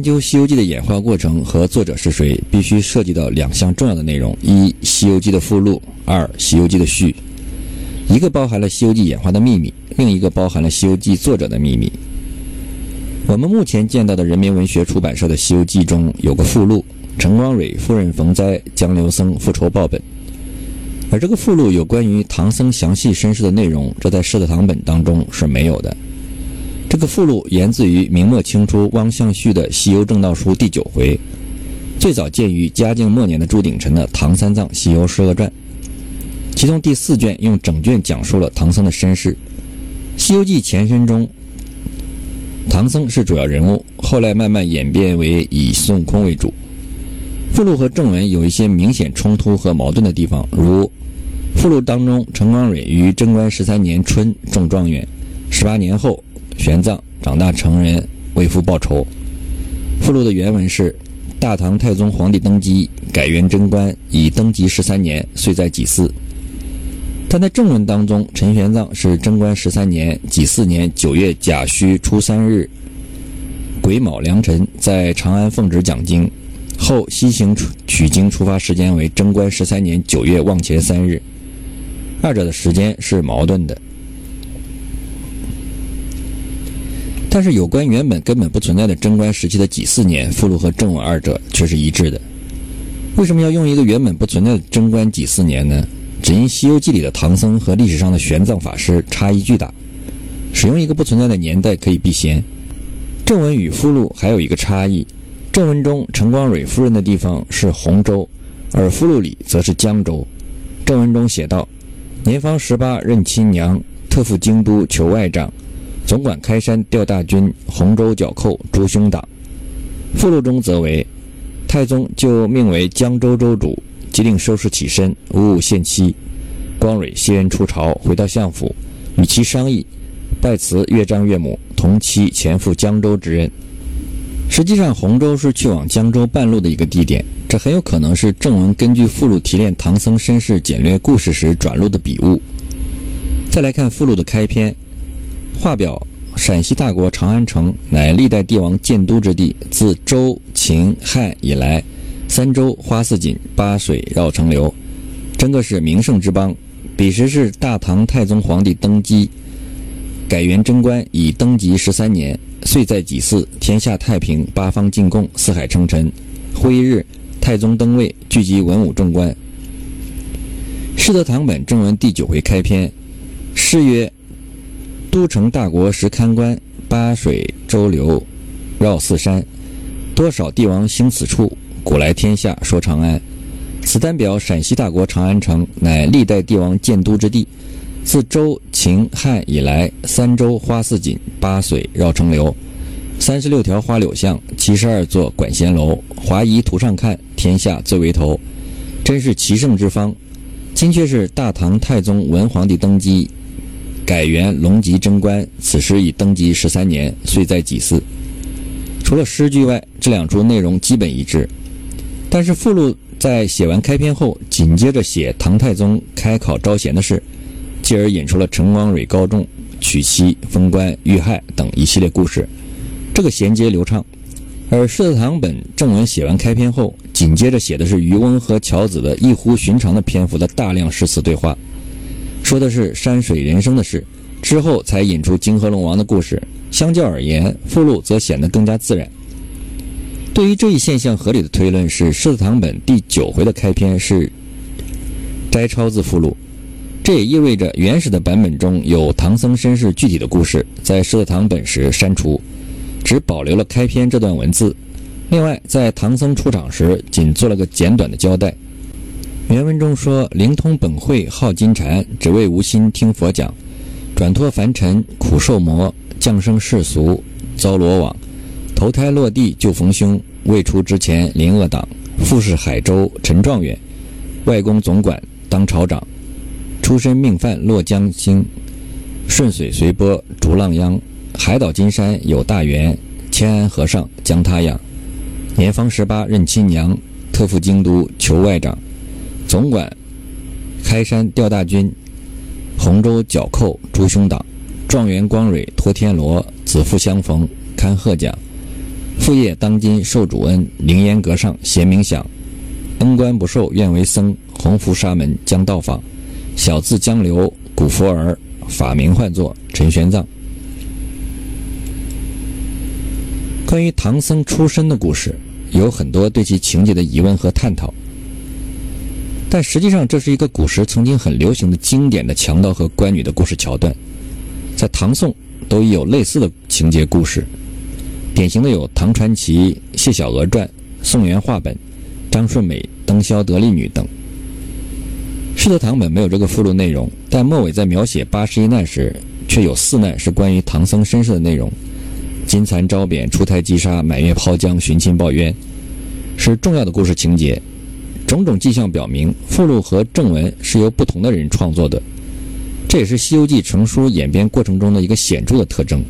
研究《西游记》的演化过程和作者是谁，必须涉及到两项重要的内容：一、《西游记》的附录；二、《西游记》的序。一个包含了《西游记》演化的秘密，另一个包含了《西游记》作者的秘密。我们目前见到的人民文学出版社的《西游记》中有个附录：陈光蕊夫人逢灾，江流僧复仇报本。而这个附录有关于唐僧详细身世的内容，这在《释德堂本》当中是没有的。这个附录源自于明末清初汪象绪的《西游正道书》第九回，最早见于嘉靖末年的朱鼎臣的《唐三藏西游释厄传》，其中第四卷用整卷讲述了唐僧的身世。《西游记》前身中，唐僧是主要人物，后来慢慢演变为以孙悟空为主。附录和正文有一些明显冲突和矛盾的地方，如附录当中，陈光蕊于贞观十三年春中状元，十八年后。玄奘长大成人，为父报仇。附录的原文是：大唐太宗皇帝登基，改元贞观，已登基十三年，岁在己巳。但在正文当中，陈玄奘是贞观十三年己巳年九月甲戌初三日癸卯良辰，在长安奉旨讲经，后西行取经出发时间为贞观十三年九月望前三日，二者的时间是矛盾的。但是有关原本根本不存在的贞观时期的几四年附录和正文二者却是一致的。为什么要用一个原本不存在的贞观几四年呢？只因《西游记》里的唐僧和历史上的玄奘法师差异巨大，使用一个不存在的年代可以避嫌。正文与附录还有一个差异：正文中陈光蕊夫人的地方是洪州，而附录里则是江州。正文中写道：“年方十八，任亲娘，特赴京都求外长。”总管开山调大军，洪州剿寇诛凶党。附录中则为太宗就命为江州州主，即令收拾起身，五五限期。光蕊谢恩出朝，回到相府，与其商议，拜辞岳丈岳母，同妻前赴江州之任。实际上，洪州是去往江州半路的一个地点，这很有可能是正文根据附录提炼唐僧身世简略故事时转录的笔误。再来看附录的开篇。画表：陕西大国长安城，乃历代帝王建都之地。自周、秦、汉以来，三州花似锦，八水绕城流，真个是名胜之邦。彼时是大唐太宗皇帝登基，改元贞观，已登基十三年，岁在己巳，天下太平，八方进贡，四海称臣。徽日，太宗登位，聚集文武众官。《释德堂本》正文第九回开篇，诗曰。都城大国时堪观，八水周流绕四山，多少帝王兴此处。古来天下说长安，此单表陕西大国长安城，乃历代帝王建都之地。自周、秦、汉以来，三州花似锦，八水绕城流，三十六条花柳巷，七十二座管弦楼。华夷图上看，天下最为头，真是奇胜之方。今却是大唐太宗文皇帝登基。改元龙吉贞观，此时已登基十三年，岁在己巳。除了诗句外，这两处内容基本一致。但是附录在写完开篇后，紧接着写唐太宗开考招贤的事，继而引出了陈光蕊高中、娶妻、封官、遇害等一系列故事，这个衔接流畅。而《释德堂本》正文写完开篇后，紧接着写的是渔翁和樵子的异乎寻常的篇幅的大量诗词对话。说的是山水人生的事，之后才引出金河龙王的故事。相较而言，附录则显得更加自然。对于这一现象，合理的推论是《狮子堂本》第九回的开篇是摘抄自附录，这也意味着原始的版本中有唐僧身世具体的故事，在《狮子堂本》时删除，只保留了开篇这段文字。另外，在唐僧出场时，仅做了个简短的交代。原文中说：“灵通本会好金蝉，只为无心听佛讲。转脱凡尘苦受磨，降生世俗遭罗网。投胎落地就逢凶，未出之前临恶党。父是海州陈状元，外公总管当朝长。出身命犯落江星，顺水随波逐浪央。海岛金山有大缘，千安和尚将他养。年方十八认亲娘，特赴京都求外长。”总管开山调大军，洪州剿寇诛凶党。状元光蕊托天罗，子父相逢堪贺奖。父业当今受主恩，灵烟阁上闲冥想，恩官不受愿为僧，弘福沙门将到访，小字江流，古佛儿，法名唤作陈玄奘。关于唐僧出身的故事，有很多对其情节的疑问和探讨。但实际上，这是一个古时曾经很流行的经典的强盗和官女的故事桥段，在唐宋都已有类似的情节故事，典型的有《唐传奇》《谢小娥传》《宋元话本》《张顺美登霄得力女》等。《师德堂本》没有这个附录内容，但末尾在描写八十一难时，却有四难是关于唐僧身世的内容：金蚕招扁、出胎击杀、满月抛江、寻亲报冤，是重要的故事情节。种种迹象表明，附录和正文是由不同的人创作的，这也是《西游记》成书演变过程中的一个显著的特征。